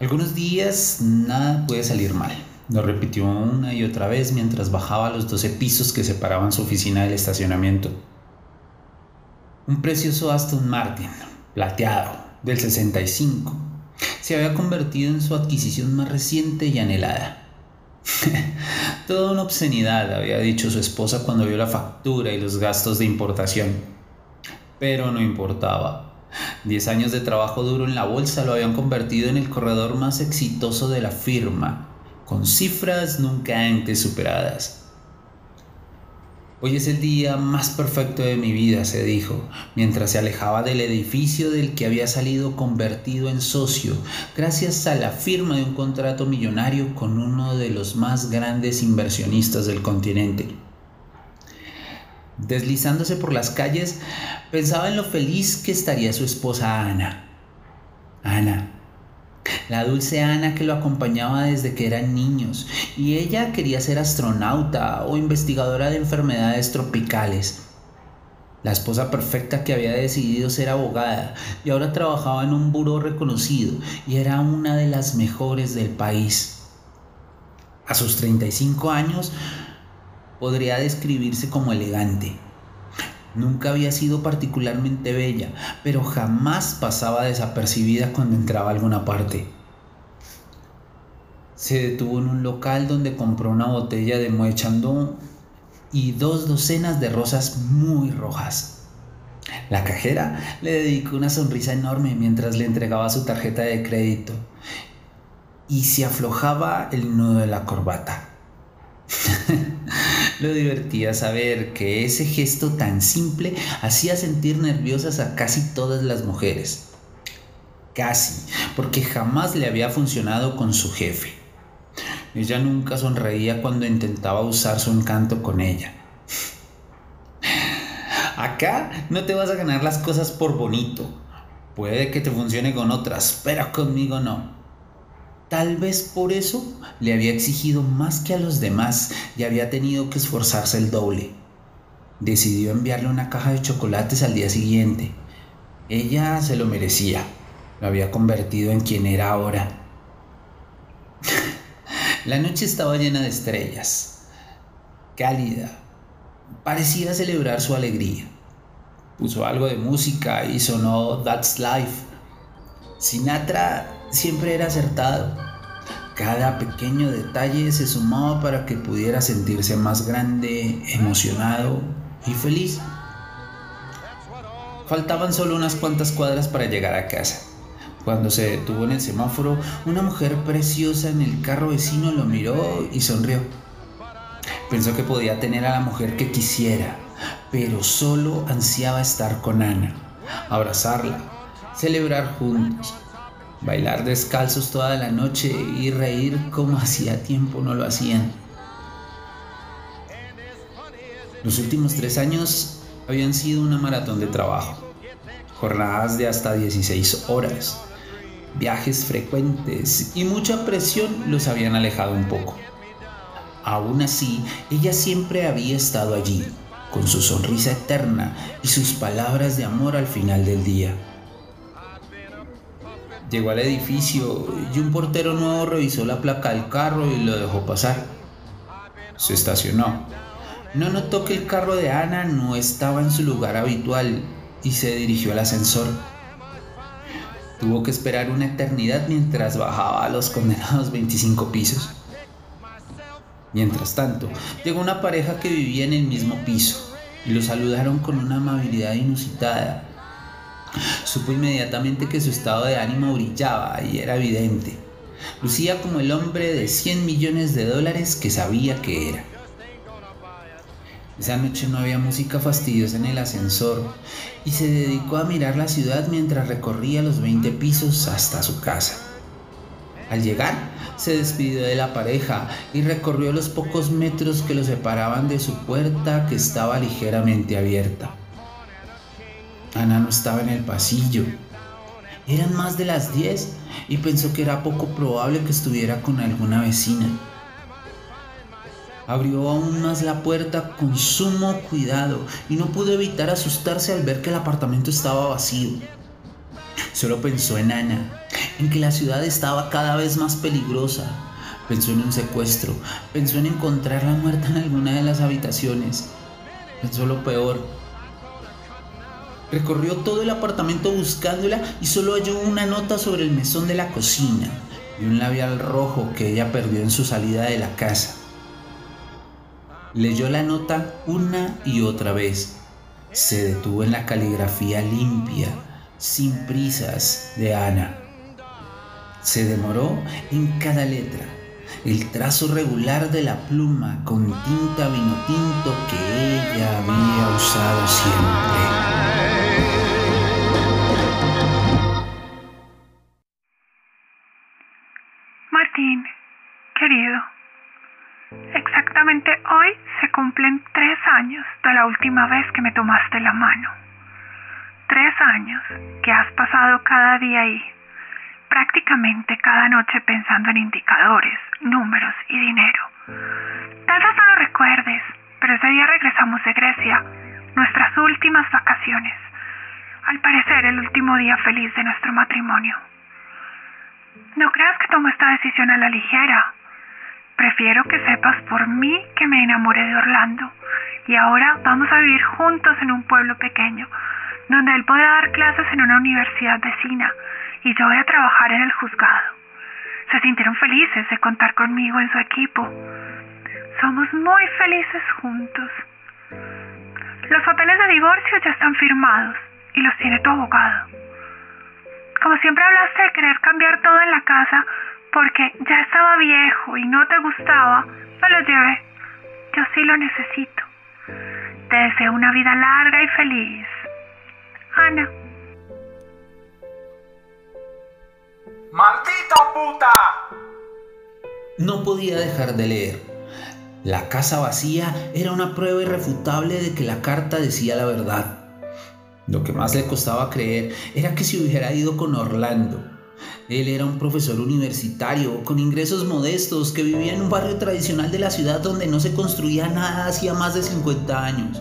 Algunos días nada puede salir mal. Lo repitió una y otra vez mientras bajaba los 12 pisos que separaban su oficina del estacionamiento. Un precioso Aston Martin, plateado, del 65, se había convertido en su adquisición más reciente y anhelada. Toda una obscenidad, había dicho su esposa cuando vio la factura y los gastos de importación. Pero no importaba. Diez años de trabajo duro en la bolsa lo habían convertido en el corredor más exitoso de la firma, con cifras nunca antes superadas. Hoy es el día más perfecto de mi vida, se dijo, mientras se alejaba del edificio del que había salido convertido en socio, gracias a la firma de un contrato millonario con uno de los más grandes inversionistas del continente. Deslizándose por las calles, pensaba en lo feliz que estaría su esposa Ana. Ana, la dulce Ana que lo acompañaba desde que eran niños, y ella quería ser astronauta o investigadora de enfermedades tropicales. La esposa perfecta que había decidido ser abogada y ahora trabajaba en un buró reconocido y era una de las mejores del país. A sus 35 años podría describirse como elegante. Nunca había sido particularmente bella, pero jamás pasaba desapercibida cuando entraba a alguna parte. Se detuvo en un local donde compró una botella de Moet Chandon y dos docenas de rosas muy rojas. La cajera le dedicó una sonrisa enorme mientras le entregaba su tarjeta de crédito y se aflojaba el nudo de la corbata. Lo divertía saber que ese gesto tan simple hacía sentir nerviosas a casi todas las mujeres. Casi, porque jamás le había funcionado con su jefe. Ella nunca sonreía cuando intentaba usar su encanto con ella. Acá no te vas a ganar las cosas por bonito. Puede que te funcione con otras, pero conmigo no. Tal vez por eso le había exigido más que a los demás y había tenido que esforzarse el doble. Decidió enviarle una caja de chocolates al día siguiente. Ella se lo merecía. Lo había convertido en quien era ahora. La noche estaba llena de estrellas, cálida. Parecía celebrar su alegría. Puso algo de música y sonó That's Life. Sinatra siempre era acertado. Cada pequeño detalle se sumaba para que pudiera sentirse más grande, emocionado y feliz. Faltaban solo unas cuantas cuadras para llegar a casa. Cuando se detuvo en el semáforo, una mujer preciosa en el carro vecino lo miró y sonrió. Pensó que podía tener a la mujer que quisiera, pero solo ansiaba estar con Ana, abrazarla, celebrar juntos, bailar descalzos toda la noche y reír como hacía tiempo no lo hacían. Los últimos tres años habían sido una maratón de trabajo, jornadas de hasta 16 horas, viajes frecuentes y mucha presión los habían alejado un poco. Aún así, ella siempre había estado allí, con su sonrisa eterna y sus palabras de amor al final del día. Llegó al edificio y un portero nuevo revisó la placa del carro y lo dejó pasar. Se estacionó. No notó que el carro de Ana no estaba en su lugar habitual y se dirigió al ascensor. Tuvo que esperar una eternidad mientras bajaba a los condenados 25 pisos. Mientras tanto, llegó una pareja que vivía en el mismo piso y lo saludaron con una amabilidad inusitada Supo inmediatamente que su estado de ánimo brillaba y era evidente. Lucía como el hombre de 100 millones de dólares que sabía que era. Esa noche no había música fastidiosa en el ascensor y se dedicó a mirar la ciudad mientras recorría los 20 pisos hasta su casa. Al llegar, se despidió de la pareja y recorrió los pocos metros que lo separaban de su puerta que estaba ligeramente abierta. Ana no estaba en el pasillo. Eran más de las 10 y pensó que era poco probable que estuviera con alguna vecina. Abrió aún más la puerta con sumo cuidado y no pudo evitar asustarse al ver que el apartamento estaba vacío. Solo pensó en Ana, en que la ciudad estaba cada vez más peligrosa. Pensó en un secuestro, pensó en encontrarla muerta en alguna de las habitaciones. Pensó lo peor. Recorrió todo el apartamento buscándola y solo halló una nota sobre el mesón de la cocina y un labial rojo que ella perdió en su salida de la casa. Leyó la nota una y otra vez. Se detuvo en la caligrafía limpia, sin prisas, de Ana. Se demoró en cada letra, el trazo regular de la pluma con tinta vino tinto que ella había usado siempre. Querido, exactamente hoy se cumplen tres años de la última vez que me tomaste la mano. Tres años que has pasado cada día ahí, prácticamente cada noche pensando en indicadores, números y dinero. Tal vez no lo recuerdes, pero ese día regresamos de Grecia, nuestras últimas vacaciones. Al parecer el último día feliz de nuestro matrimonio. No creas que tomo esta decisión a la ligera. Prefiero que sepas por mí que me enamoré de Orlando y ahora vamos a vivir juntos en un pueblo pequeño, donde él podrá dar clases en una universidad vecina y yo voy a trabajar en el juzgado. Se sintieron felices de contar conmigo en su equipo. Somos muy felices juntos. Los papeles de divorcio ya están firmados y los tiene tu abogado. Como siempre hablaste de querer cambiar todo en la casa porque ya estaba viejo y no te gustaba, me lo llevé. Yo sí lo necesito. Te deseo una vida larga y feliz. Ana. ¡Maldita puta! No podía dejar de leer. La casa vacía era una prueba irrefutable de que la carta decía la verdad. Lo que más le costaba creer era que se hubiera ido con Orlando. Él era un profesor universitario con ingresos modestos que vivía en un barrio tradicional de la ciudad donde no se construía nada hacía más de 50 años.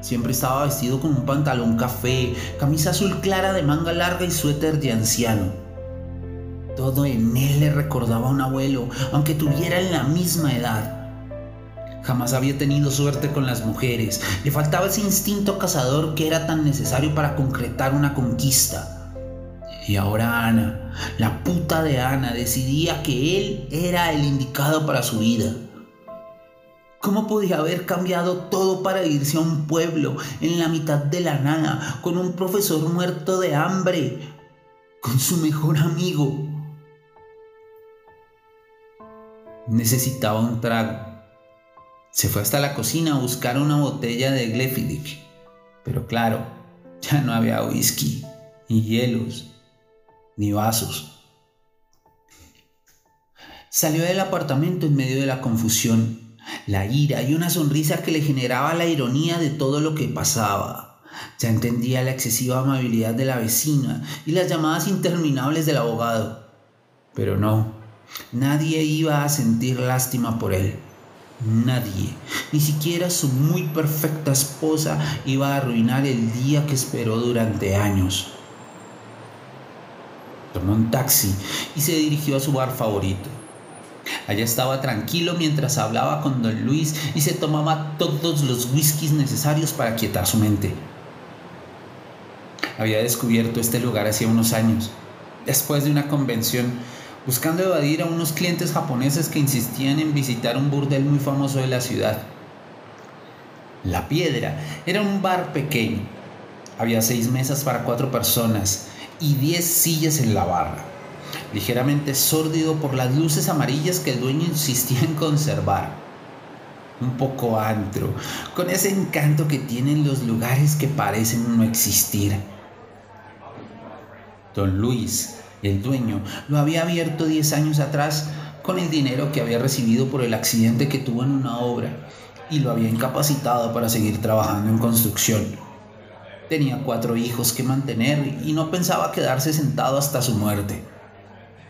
Siempre estaba vestido con un pantalón café, camisa azul clara de manga larga y suéter de anciano. Todo en él le recordaba a un abuelo, aunque tuviera la misma edad. Jamás había tenido suerte con las mujeres. Le faltaba ese instinto cazador que era tan necesario para concretar una conquista. Y ahora Ana, la puta de Ana, decidía que él era el indicado para su vida. ¿Cómo podía haber cambiado todo para irse a un pueblo en la mitad de la nada, con un profesor muerto de hambre, con su mejor amigo? Necesitaba un trago se fue hasta la cocina a buscar una botella de Glenfiddich. Pero claro, ya no había whisky, ni hielos, ni vasos. Salió del apartamento en medio de la confusión, la ira y una sonrisa que le generaba la ironía de todo lo que pasaba. Ya entendía la excesiva amabilidad de la vecina y las llamadas interminables del abogado. Pero no, nadie iba a sentir lástima por él. Nadie, ni siquiera su muy perfecta esposa, iba a arruinar el día que esperó durante años. Tomó un taxi y se dirigió a su bar favorito. Allá estaba tranquilo mientras hablaba con don Luis y se tomaba todos los whiskies necesarios para quietar su mente. Había descubierto este lugar hacía unos años, después de una convención buscando evadir a unos clientes japoneses que insistían en visitar un burdel muy famoso de la ciudad. La Piedra era un bar pequeño. Había seis mesas para cuatro personas y diez sillas en la barra, ligeramente sórdido por las luces amarillas que el dueño insistía en conservar. Un poco antro, con ese encanto que tienen los lugares que parecen no existir. Don Luis el dueño lo había abierto 10 años atrás con el dinero que había recibido por el accidente que tuvo en una obra y lo había incapacitado para seguir trabajando en construcción. Tenía cuatro hijos que mantener y no pensaba quedarse sentado hasta su muerte.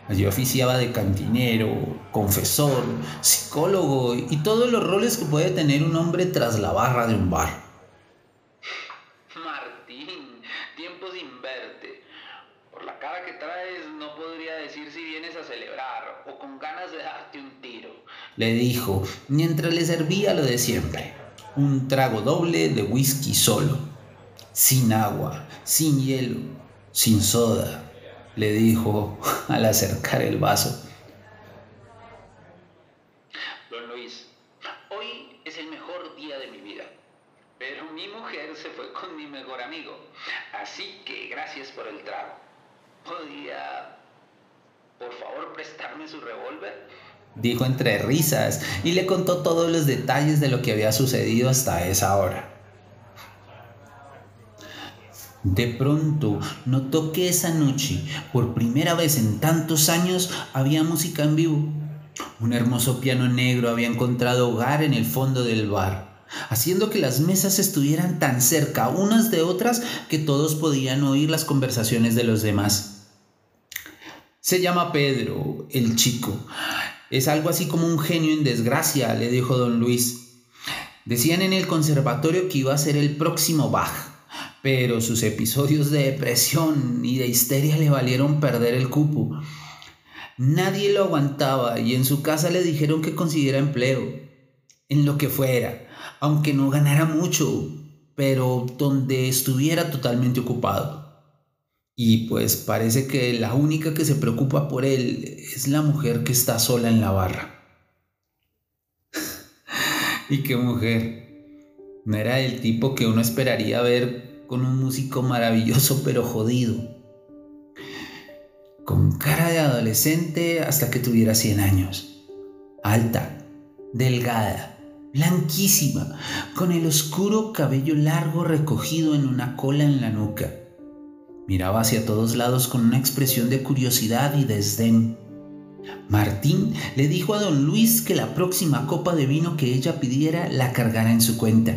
Allí oficiaba de cantinero, confesor, psicólogo y todos los roles que puede tener un hombre tras la barra de un bar. Martín, tiempo sin verte. Por la cara que traes no podría le dijo, mientras le servía lo de siempre, un trago doble de whisky solo, sin agua, sin hielo, sin soda, le dijo al acercar el vaso. Don Luis, hoy es el mejor día de mi vida, pero mi mujer se fue con mi mejor amigo, así que gracias por el trago. ¿Podría, por favor, prestarme su revólver? Dijo entre risas y le contó todos los detalles de lo que había sucedido hasta esa hora. De pronto notó que esa noche, por primera vez en tantos años, había música en vivo. Un hermoso piano negro había encontrado hogar en el fondo del bar, haciendo que las mesas estuvieran tan cerca unas de otras que todos podían oír las conversaciones de los demás. Se llama Pedro, el chico. Es algo así como un genio en desgracia, le dijo don Luis. Decían en el conservatorio que iba a ser el próximo Bach pero sus episodios de depresión y de histeria le valieron perder el cupo. Nadie lo aguantaba y en su casa le dijeron que consiguiera empleo, en lo que fuera, aunque no ganara mucho, pero donde estuviera totalmente ocupado. Y pues parece que la única que se preocupa por él es la mujer que está sola en la barra. y qué mujer. No era el tipo que uno esperaría ver con un músico maravilloso pero jodido. Con cara de adolescente hasta que tuviera 100 años. Alta, delgada, blanquísima, con el oscuro cabello largo recogido en una cola en la nuca. Miraba hacia todos lados con una expresión de curiosidad y desdén. Martín le dijo a don Luis que la próxima copa de vino que ella pidiera la cargara en su cuenta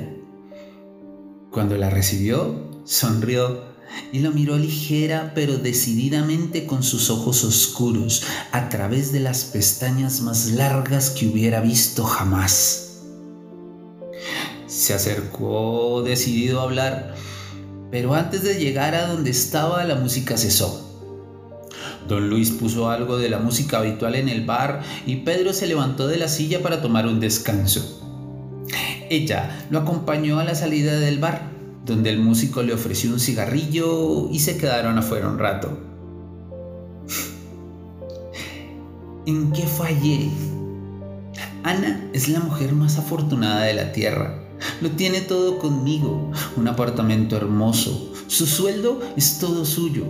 cuando la recibió, sonrió y lo miró ligera pero decididamente con sus ojos oscuros a través de las pestañas más largas que hubiera visto jamás. Se acercó decidido a hablar, pero antes de llegar a donde estaba la música cesó. Don Luis puso algo de la música habitual en el bar y Pedro se levantó de la silla para tomar un descanso. Ella lo acompañó a la salida del bar, donde el músico le ofreció un cigarrillo y se quedaron afuera un rato. ¿En qué fallé? Ana es la mujer más afortunada de la tierra. Lo tiene todo conmigo. Un apartamento hermoso. Su sueldo es todo suyo.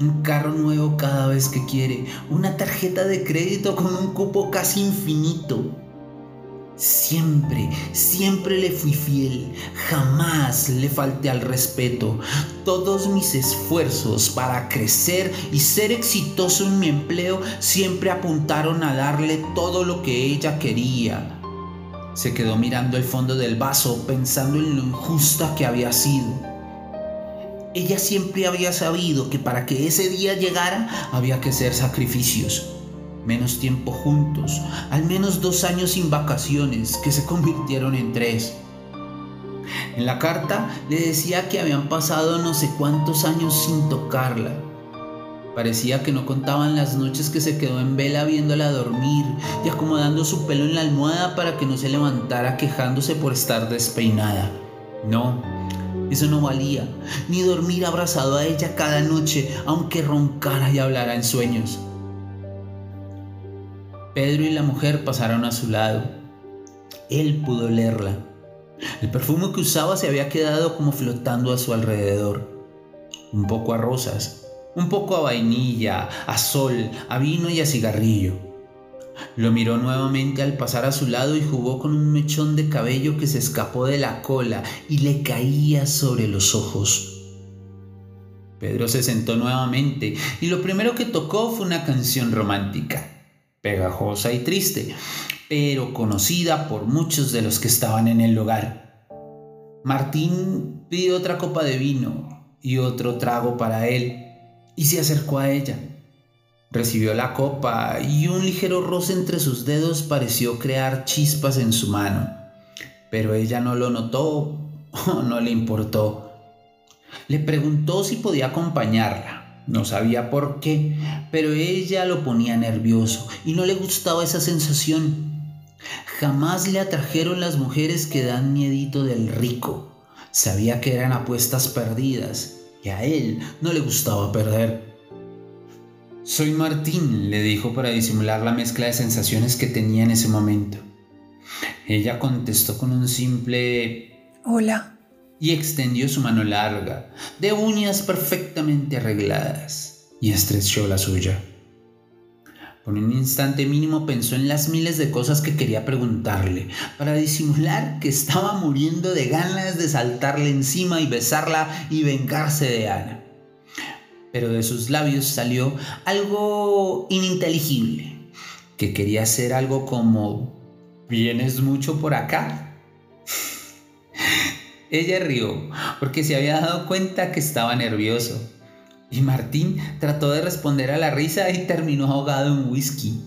Un carro nuevo cada vez que quiere. Una tarjeta de crédito con un cupo casi infinito Siempre, siempre le fui fiel, jamás le falté al respeto. Todos mis esfuerzos para crecer y ser exitoso en mi empleo siempre apuntaron a darle todo lo que ella quería. Se quedó mirando el fondo del vaso pensando en lo injusta que había sido. Ella siempre había sabido que para que ese día llegara había que hacer sacrificios menos tiempo juntos, al menos dos años sin vacaciones que se convirtieron en tres. En la carta le decía que habían pasado no sé cuántos años sin tocarla. Parecía que no contaban las noches que se quedó en vela viéndola dormir y acomodando su pelo en la almohada para que no se levantara quejándose por estar despeinada. No, eso no valía, ni dormir abrazado a ella cada noche, aunque roncara y hablara en sueños. Pedro y la mujer pasaron a su lado. Él pudo leerla. El perfume que usaba se había quedado como flotando a su alrededor. Un poco a rosas, un poco a vainilla, a sol, a vino y a cigarrillo. Lo miró nuevamente al pasar a su lado y jugó con un mechón de cabello que se escapó de la cola y le caía sobre los ojos. Pedro se sentó nuevamente y lo primero que tocó fue una canción romántica pegajosa y triste, pero conocida por muchos de los que estaban en el lugar. Martín pidió otra copa de vino y otro trago para él y se acercó a ella. Recibió la copa y un ligero roce entre sus dedos pareció crear chispas en su mano, pero ella no lo notó o no le importó. Le preguntó si podía acompañarla no sabía por qué, pero ella lo ponía nervioso y no le gustaba esa sensación. jamás le atrajeron las mujeres que dan miedito del rico. Sabía que eran apuestas perdidas y a él no le gustaba perder. Soy Martín, le dijo para disimular la mezcla de sensaciones que tenía en ese momento. Ella contestó con un simple Hola y extendió su mano larga, de uñas perfectamente arregladas, y estrechó la suya. Por un instante mínimo pensó en las miles de cosas que quería preguntarle, para disimular que estaba muriendo de ganas de saltarle encima y besarla y vengarse de Ana. Pero de sus labios salió algo ininteligible, que quería hacer algo como, ¿vienes mucho por acá? Ella rió, porque se había dado cuenta que estaba nervioso y Martín trató de responder a la risa y terminó ahogado en whisky.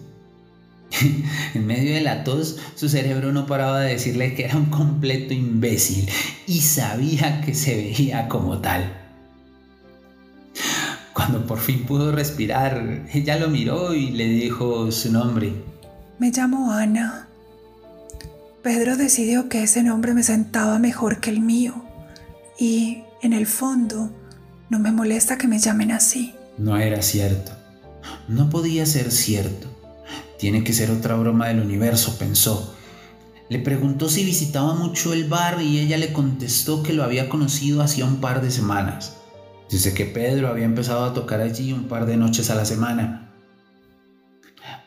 en medio de la tos, su cerebro no paraba de decirle que era un completo imbécil y sabía que se veía como tal. Cuando por fin pudo respirar, ella lo miró y le dijo su nombre. Me llamo Ana. Pedro decidió que ese nombre me sentaba mejor que el mío y, en el fondo, no me molesta que me llamen así. No era cierto. No podía ser cierto. Tiene que ser otra broma del universo, pensó. Le preguntó si visitaba mucho el bar y ella le contestó que lo había conocido hacía un par de semanas. Dice que Pedro había empezado a tocar allí un par de noches a la semana.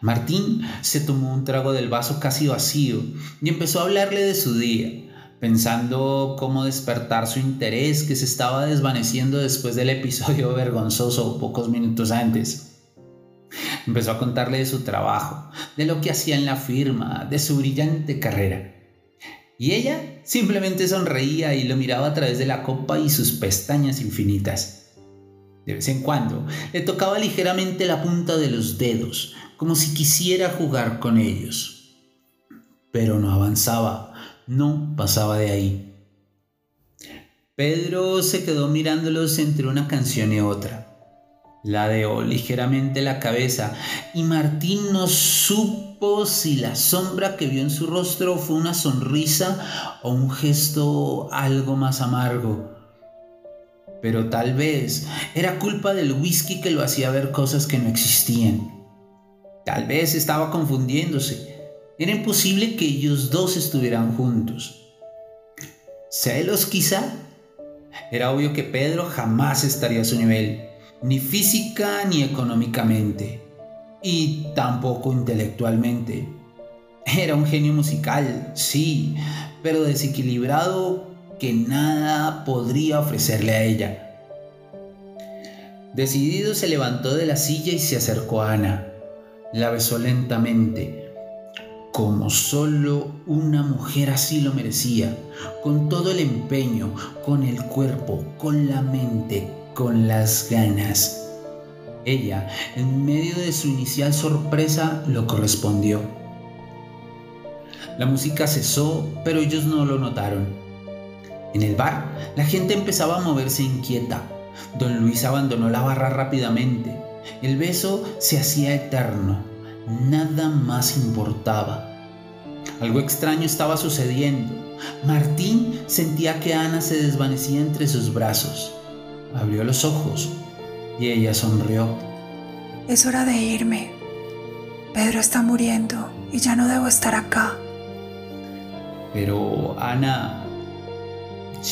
Martín se tomó un trago del vaso casi vacío y empezó a hablarle de su día pensando cómo despertar su interés que se estaba desvaneciendo después del episodio vergonzoso pocos minutos antes. Empezó a contarle de su trabajo, de lo que hacía en la firma, de su brillante carrera. Y ella simplemente sonreía y lo miraba a través de la copa y sus pestañas infinitas. De vez en cuando le tocaba ligeramente la punta de los dedos, como si quisiera jugar con ellos. Pero no avanzaba, no pasaba de ahí. Pedro se quedó mirándolos entre una canción y otra. Ladeó ligeramente la cabeza y Martín no supo si la sombra que vio en su rostro fue una sonrisa o un gesto algo más amargo. Pero tal vez era culpa del whisky que lo hacía ver cosas que no existían. Tal vez estaba confundiéndose era imposible que ellos dos estuvieran juntos. ¿Celos quizá? Era obvio que Pedro jamás estaría a su nivel, ni física ni económicamente, y tampoco intelectualmente. Era un genio musical, sí, pero desequilibrado que nada podría ofrecerle a ella. Decidido se levantó de la silla y se acercó a Ana. La besó lentamente como solo una mujer así lo merecía, con todo el empeño, con el cuerpo, con la mente, con las ganas. Ella, en medio de su inicial sorpresa, lo correspondió. La música cesó, pero ellos no lo notaron. En el bar, la gente empezaba a moverse inquieta. Don Luis abandonó la barra rápidamente. El beso se hacía eterno Nada más importaba. Algo extraño estaba sucediendo. Martín sentía que Ana se desvanecía entre sus brazos. Abrió los ojos y ella sonrió. Es hora de irme. Pedro está muriendo y ya no debo estar acá. Pero, Ana,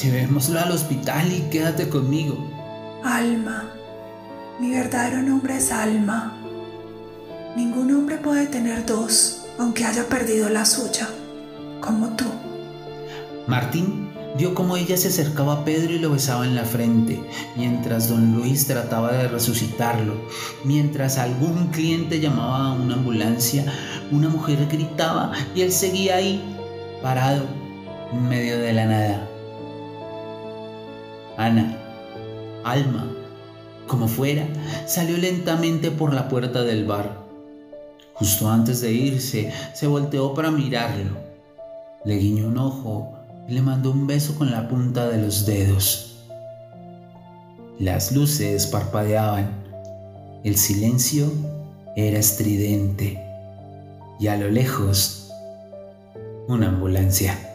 llevémoslo al hospital y quédate conmigo. Alma. Mi verdadero nombre es Alma. Ningún hombre puede tener dos, aunque haya perdido la suya, como tú. Martín vio cómo ella se acercaba a Pedro y lo besaba en la frente, mientras don Luis trataba de resucitarlo. Mientras algún cliente llamaba a una ambulancia, una mujer gritaba y él seguía ahí, parado, en medio de la nada. Ana, Alma, como fuera, salió lentamente por la puerta del bar. Justo antes de irse, se volteó para mirarlo. Le guiñó un ojo y le mandó un beso con la punta de los dedos. Las luces parpadeaban. El silencio era estridente. Y a lo lejos, una ambulancia.